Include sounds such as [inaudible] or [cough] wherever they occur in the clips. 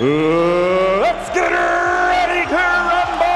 let's get ready to rumble!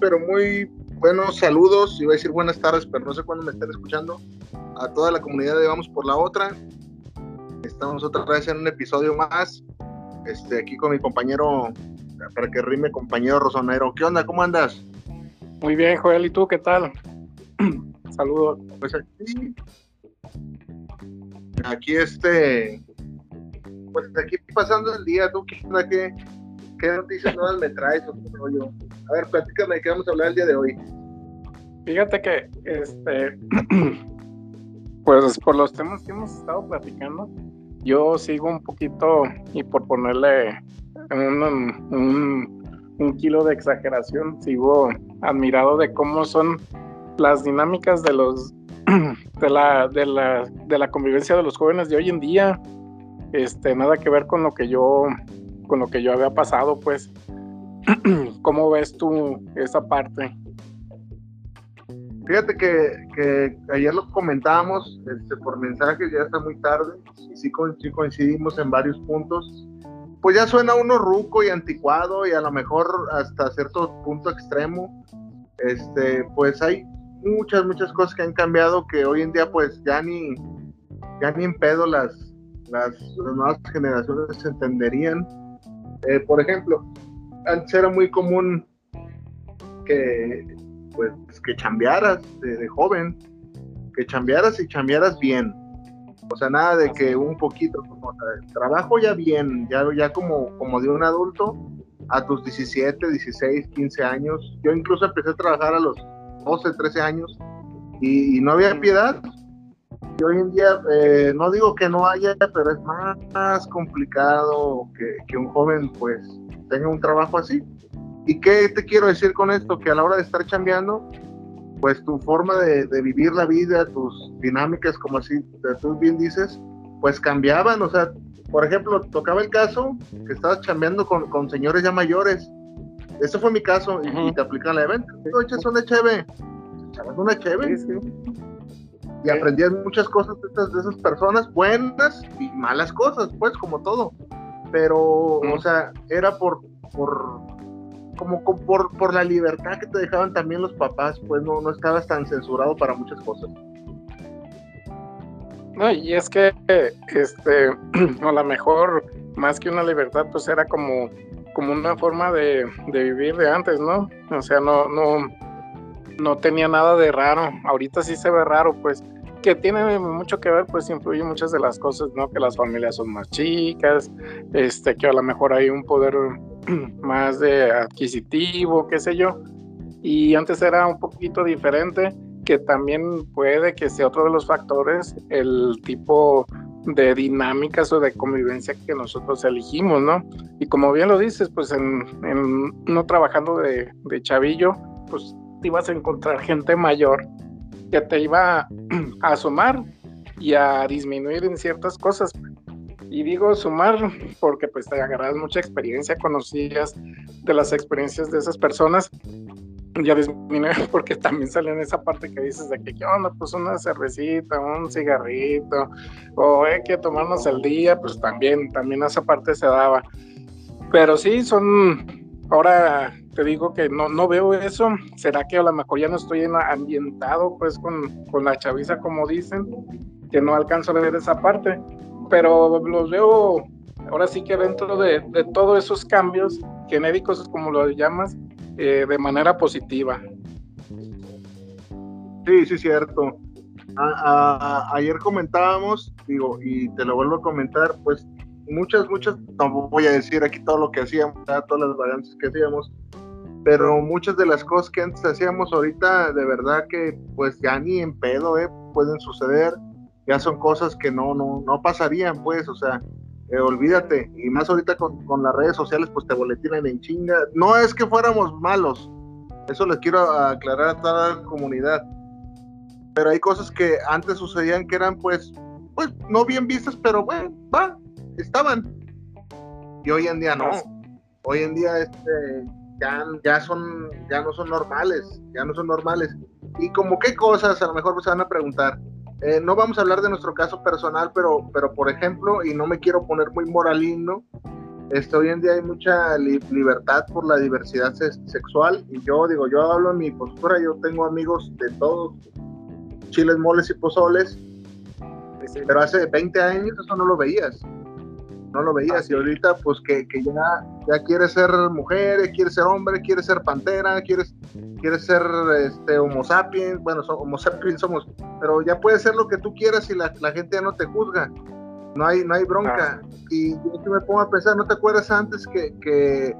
pero muy buenos saludos, iba a decir buenas tardes, pero no sé cuándo me estén escuchando, a toda la comunidad de Vamos por la Otra. Estamos otra vez en un episodio más, este, aquí con mi compañero, para que rime, compañero Rosonero. ¿Qué onda? ¿Cómo andas? Muy bien, Joel, ¿y tú qué tal? [clears throat] Saludos. Pues aquí, aquí este, pues aquí pasando el día, ¿tú qué onda? ¿Qué, qué noticias nuevas me traes? O rollo? A ver, platícame de qué vamos a hablar el día de hoy. Fíjate que, este, [clears throat] pues por los temas que hemos estado platicando, yo sigo un poquito, y por ponerle un, un, kilo de exageración, sigo admirado de cómo son las dinámicas de los [clears throat] de la, de la, de la convivencia de los jóvenes de hoy en día. Este, nada que ver con lo que yo, con lo que yo había pasado, pues. [clears throat] ¿Cómo ves tú esa parte? Fíjate que, ayer lo comentábamos este, por mensajes, ya está muy tarde, y sí, coincidimos en varios puntos. Pues ya suena uno ruco y anticuado y a lo mejor hasta cierto punto extremo. Este, pues hay muchas, muchas cosas que han cambiado que hoy en día pues ya ni, ya ni en pedo las, las, nuevas generaciones entenderían. Eh, por ejemplo, antes era muy común que pues que chambearas de, joven, que chambearas y chambearas bien. O sea, nada de que un poquito, como, trabajo ya bien, ya, ya como, como de un adulto, a tus 17, 16, 15 años. Yo incluso empecé a trabajar a los 12, 13 años y, no había piedad. Y hoy en día, eh, no digo que no haya, pero es más, complicado que, que un joven pues tenga un trabajo así. ¿Y qué te quiero decir con esto? Que a la hora de estar chambeando, pues tu forma de, vivir la vida, tus dinámicas, como así tú bien dices, pues cambiaban. O sea, por ejemplo, tocaba el caso que estabas chambeando con, con señores ya mayores. Ese fue mi caso y, te aplican la evento. echas una cheve. Echabas una cheve. Y aprendías muchas cosas de esas, de esas personas, buenas y malas cosas, pues como todo pero, o sea, era por, por como, por, por la libertad que te dejaban también los papás, pues no, no estabas tan censurado para muchas cosas. No, y es que, este, [clears throat] a lo mejor, más que una libertad, pues era como, como una forma de, de vivir de antes, ¿no? O sea, no, no, no tenía nada de raro. Ahorita sí se ve raro, pues que tiene mucho que ver, pues influye muchas de las cosas, ¿no? Que las familias son más chicas, este, que a lo mejor hay un poder [clears throat] más de adquisitivo, qué sé yo. Y antes era un poquito diferente, que también puede que sea otro de los factores, el tipo de dinámicas o de convivencia que nosotros elegimos, ¿no? Y como bien lo dices, pues en, no trabajando de, de chavillo, pues te ibas a encontrar gente mayor que te iba a [clears throat] sumar y a disminuir en ciertas cosas. Y digo sumar porque pues te agarras mucha experiencia, conocías de las experiencias de esas personas, ya disminuir [laughs] porque también sale en esa parte que dices de que, ¿qué onda? Pues una cervecita, un cigarrito, o hay que tomarnos el día, pues también, también esa parte se daba. Pero sí, son ahora te digo que no, no veo eso. ¿Será que a lo mejor ya no estoy ambientado pues con, con la chaviza como dicen? Que no alcanzo a ver esa parte. Pero los veo ahora sí que dentro de, de todos esos cambios genéricos, como lo llamas, eh, de manera positiva. Sí, sí, cierto. ayer comentábamos, digo, y te lo vuelvo a comentar, pues muchas, muchas, no voy a decir aquí todo lo que hacíamos, todas las variantes que hacíamos, pero muchas de las cosas que antes hacíamos ahorita, de verdad que pues ya ni en pedo, ¿eh? Pueden suceder, ya son cosas que no, no, no pasarían, pues, o sea, eh, olvídate, y más ahorita con, con, las redes sociales, pues te boletinan en chinga. No es que fuéramos malos, eso les quiero aclarar a toda la comunidad, pero hay cosas que antes sucedían que eran pues, pues no bien vistas, pero bueno, va, estaban. Y hoy en día no. Hoy en día este, ya, ya, son, ya no son normales, ya no son normales. Y como qué cosas, a lo mejor se van a preguntar. Eh, no vamos a hablar de nuestro caso personal, pero, pero por ejemplo, y no me quiero poner muy moralino, este, hoy en día hay mucha libertad por la diversidad sexual y yo digo, yo hablo en mi postura, yo tengo amigos de todos, chiles, moles y pozoles, pero hace 20 años eso no lo veías no lo veías. Y ahorita, pues que, que, ya, ya quiere ser mujer, quiere ser hombre, quiere ser pantera, quiere, quiere ser este, homo sapiens, bueno, homo sapiens somos, pero ya puede ser lo que tú quieras y la, la gente ya no te juzga. No hay, no hay bronca. Ah. Y yo me pongo a pensar, ¿no te acuerdas antes que, que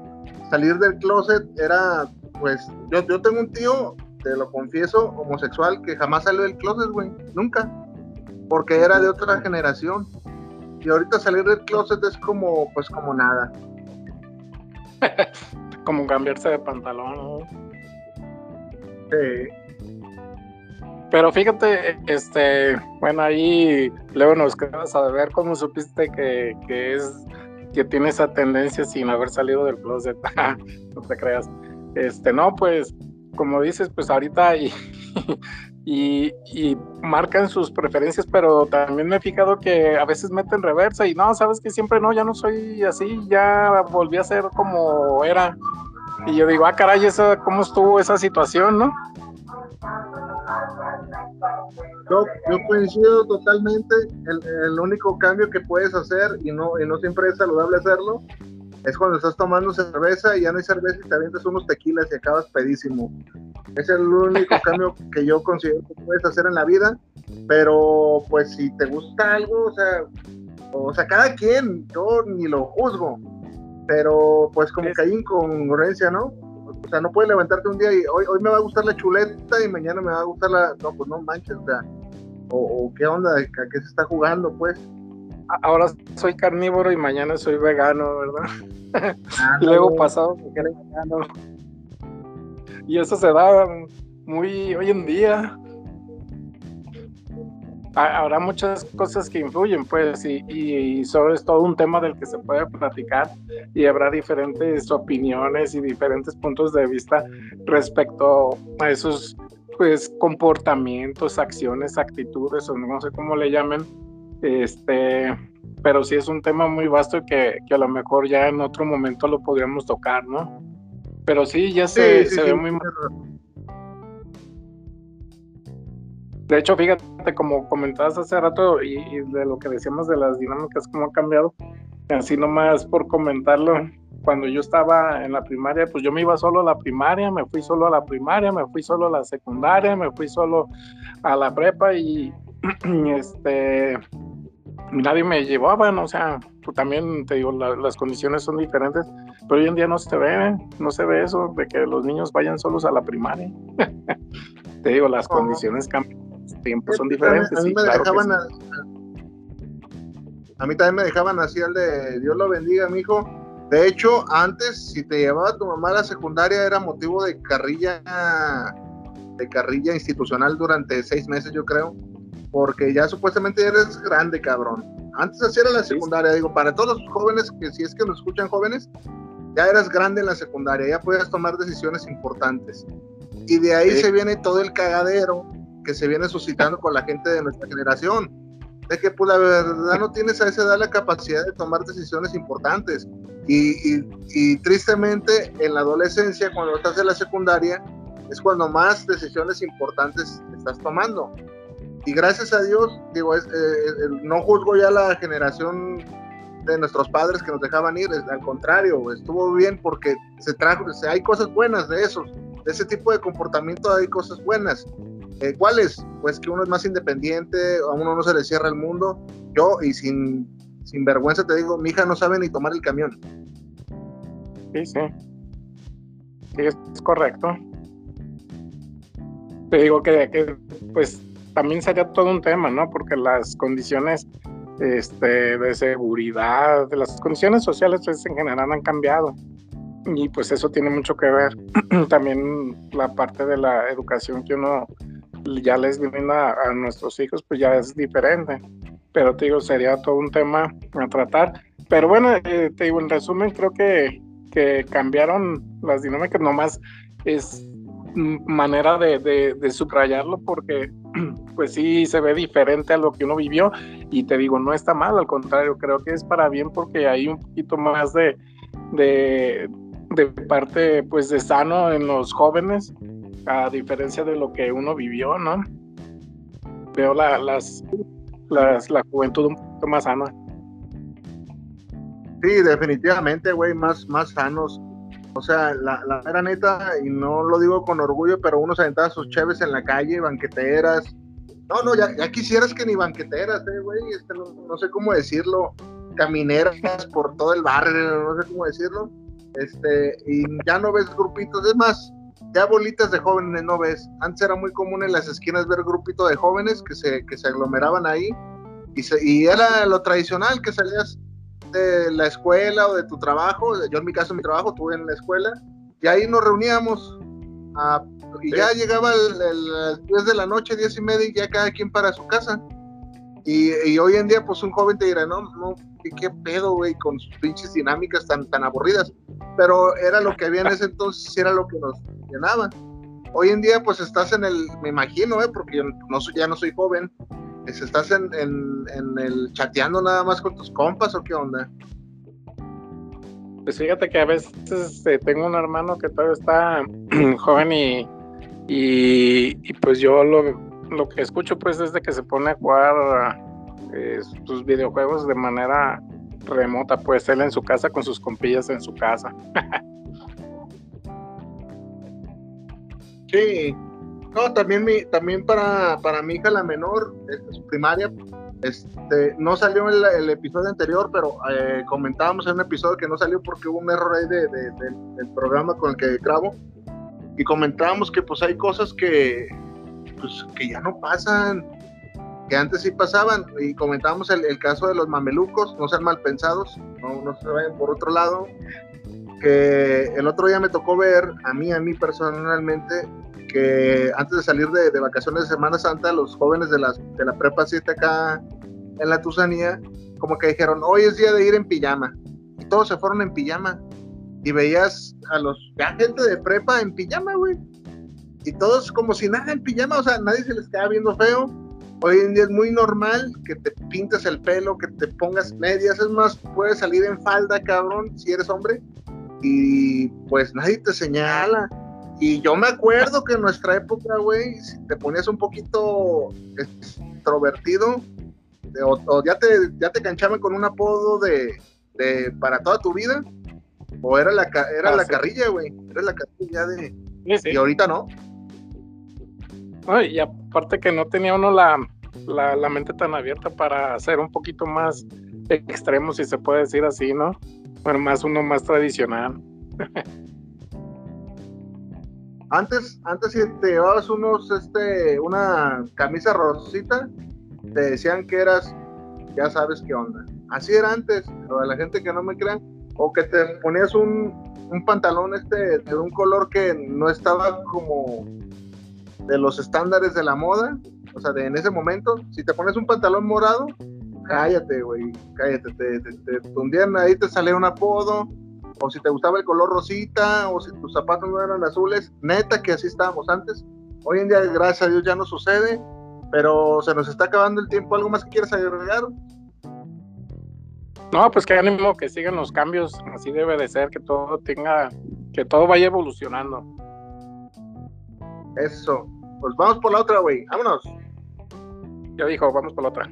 salir del closet era, pues, yo, yo tengo un tío, te lo confieso, homosexual, que jamás salió del closet, güey, nunca, porque era de otra generación y ahorita salir del closet es como, pues como nada. [laughs] como cambiarse de pantalón, Sí. Pero fíjate, este, bueno, ahí luego nos quedas a ver cómo supiste que, que es que tiene esa tendencia sin haber salido del closet. [laughs] no te creas. Este, no, pues, como dices, pues ahorita y, y, marcan sus preferencias, pero también me he fijado que a veces meten reversa y no, sabes que siempre no, ya no soy así, ya volví a ser como era. Y yo digo, ah, caray, esa, ¿cómo estuvo esa situación, no? Yo, yo coincido totalmente. El, el, único cambio que puedes hacer, y no, y no siempre es saludable hacerlo, es cuando estás tomando cerveza y ya no hay cerveza y te avientas unos tequilas y acabas pedísimo. Es el único [laughs] cambio que yo considero que puedes hacer en la vida, pero pues si te gusta algo, o sea, o sea, cada quien, yo ni lo juzgo, pero pues como que hay incongruencia, ¿no? O sea, no puedes levantarte un día y hoy, hoy me va a gustar la chuleta y mañana me va a gustar la... No, pues no manches, o sea, o, qué onda, ¿a qué se está jugando, pues? Ahora soy carnívoro y mañana soy vegano, ¿verdad? [laughs] Luego pasado Y eso se da muy hoy en día. Habrá muchas cosas que influyen, pues, y, y, eso es todo un tema del que se puede platicar y habrá diferentes opiniones y diferentes puntos de vista respecto a esos, pues, comportamientos, acciones, actitudes, o no sé cómo le llamen, este, pero sí es un tema muy vasto que, que a lo mejor ya en otro momento lo podríamos tocar, ¿no? Pero sí, ya se, se ve muy... De hecho, fíjate, como comentabas hace rato y, de lo que decíamos de las dinámicas, cómo ha cambiado, así nomás por comentarlo, cuando yo estaba en la primaria, pues yo me iba solo a la primaria, me fui solo a la primaria, me fui solo a la secundaria, me fui solo a la prepa y [clears throat] este nadie me llevaba, ¿no? o sea, pues también te digo, las condiciones son diferentes, pero hoy en día no se ve, no se ve eso de que los niños vayan solos a la primaria. [laughs] te digo, las condiciones cambian, los tiempos son diferentes. A mí, me dejaban a, mí también me dejaban así el de Dios lo bendiga, mi hijo. De hecho, antes, si te llevaba tu mamá a la secundaria, era motivo de carrilla, de carrilla institucional durante seis meses, yo creo porque ya supuestamente eres grande, cabrón. Antes así era la secundaria, digo, para todos los jóvenes que si es que nos escuchan jóvenes, ya eras grande en la secundaria, ya podías tomar decisiones importantes. Y de ahí se viene todo el cagadero que se viene suscitando con la gente de nuestra generación. De que pues la verdad no tienes a esa edad la capacidad de tomar decisiones importantes. Y, y, y tristemente en la adolescencia, cuando estás en la secundaria, es cuando más decisiones importantes estás tomando y gracias a Dios, digo, es, eh, no juzgo ya la generación de nuestros padres que nos dejaban ir, al contrario, estuvo bien porque se trajo, hay cosas buenas de eso, de ese tipo de comportamiento hay cosas buenas, Eh, ¿Cuáles? Pues que uno es más independiente, a uno no se le cierra el mundo. Yo, y sin, sin vergüenza te digo, mi hija no sabe ni tomar el camión. Sí, sí. Sí, es correcto. Te digo que pues también sería todo un tema, ¿no? Porque las condiciones este, de seguridad, las condiciones sociales pues, en general han cambiado y pues eso tiene mucho que ver. [clears throat] También la parte de la educación que uno ya les brinda a nuestros hijos pues ya es diferente. Pero te digo, sería todo un tema a tratar. Pero bueno, eh, te digo, en resumen, creo que, que cambiaron las dinámicas, nomás es manera de, de, subrayarlo porque [clears throat] pues sí se ve diferente a lo que uno vivió y te digo, no está mal, al contrario, creo que es para bien porque hay un poquito más de, de, parte pues de sano en los jóvenes a diferencia de lo que uno vivió, ¿no? Veo la, las, la juventud un poquito más sana. Sí, definitivamente, güey, más, más sanos o sea, la, la neta, y no lo digo con orgullo, pero uno se aventaba sus cheves en la calle, banqueteras. No, no, ya, quisieras que ni banqueteras, eh, güey. Este, no, sé cómo decirlo. Camineras por todo el barrio, no sé cómo decirlo. Este, y ya no ves grupitos. Es más, ya bolitas de jóvenes no ves. Antes era muy común en las esquinas ver grupitos de jóvenes que se, que se aglomeraban ahí. Y, y era lo tradicional que salías de la escuela o de tu trabajo, yo en mi caso mi trabajo, tuve en la escuela, y ahí nos reuníamos. Ah, y ya llegaba el, 10 de la noche, 10 y media, y ya cada quien para su casa. Y, hoy en día, pues un joven te dirá, no, no, qué, pedo, güey, con sus pinches dinámicas tan, tan aburridas. Pero era lo que había en ese entonces, y era lo que nos llenaba. Hoy en día, pues estás en el, me imagino, eh, porque yo no ya no soy joven, ¿Estás en, en, el chateando nada más con tus compas o qué onda? Pues fíjate que a veces eh, tengo un hermano que todavía está [clears throat] joven y, y, pues yo lo, lo, que escucho pues es de que se pone a jugar eh, sus videojuegos de manera remota, pues él en su casa con sus compillas en su casa. [laughs] sí, no, también, mi, también para, para mi hija la menor, su primaria, este, no salió el, el episodio anterior, pero eh, comentábamos en un episodio que no salió porque hubo un error ahí de, del programa con el que grabo. Y comentábamos que pues hay cosas que, pues, que ya no pasan, que antes sí pasaban. Y comentábamos el, el caso de los mamelucos, no sean mal pensados, no, no se vayan por otro lado. Que el otro día me tocó ver, a mí, a mí personalmente, que antes de salir de, vacaciones de Semana Santa, los jóvenes de, las, de la prepa 7 acá en la Tusanía, como que dijeron, hoy es día de ir en pijama. Y todos se fueron en pijama. Y veías a los, ya gente de prepa en pijama, güey. Y todos como si nada en pijama, o sea, nadie se les queda viendo feo. Hoy en día es muy normal que te pintes el pelo, que te pongas medias. Es más, puedes salir en falda, cabrón, si eres hombre. Y pues nadie te señala y yo me acuerdo que en nuestra época, güey, si te ponías un poquito extrovertido, o, ya te ya te canchaban con un apodo de, de para toda tu vida, o era la, era la carrilla, güey, era la carrilla de... Y ahorita no. y aparte que no tenía uno la, la, la, mente tan abierta para ser un poquito más extremo, si se puede decir así, ¿no? Bueno, más uno más tradicional. [laughs] Antes, antes si te llevabas unos, este, una camisa rosita, te decían que eras, ya sabes qué onda. Así era antes, a la gente que no me crean, o que te ponías un, un pantalón este de un color que no estaba como de los estándares de la moda, o sea, de en ese momento, si te pones un pantalón morado, cállate, güey, cállate, te, te, te, ahí, te sale un apodo, o si te gustaba el color rosita, o si tus zapatos no eran azules, neta que así estábamos antes. Hoy en día, gracias a Dios, ya no sucede, pero se nos está acabando el tiempo. ¿Algo más que quieras agregar? No, pues que ánimo que sigan los cambios, así debe de ser, que todo tenga, que todo vaya evolucionando. Eso. Pues vamos por la otra, güey. Vámonos. Ya dijo, vamos por la otra.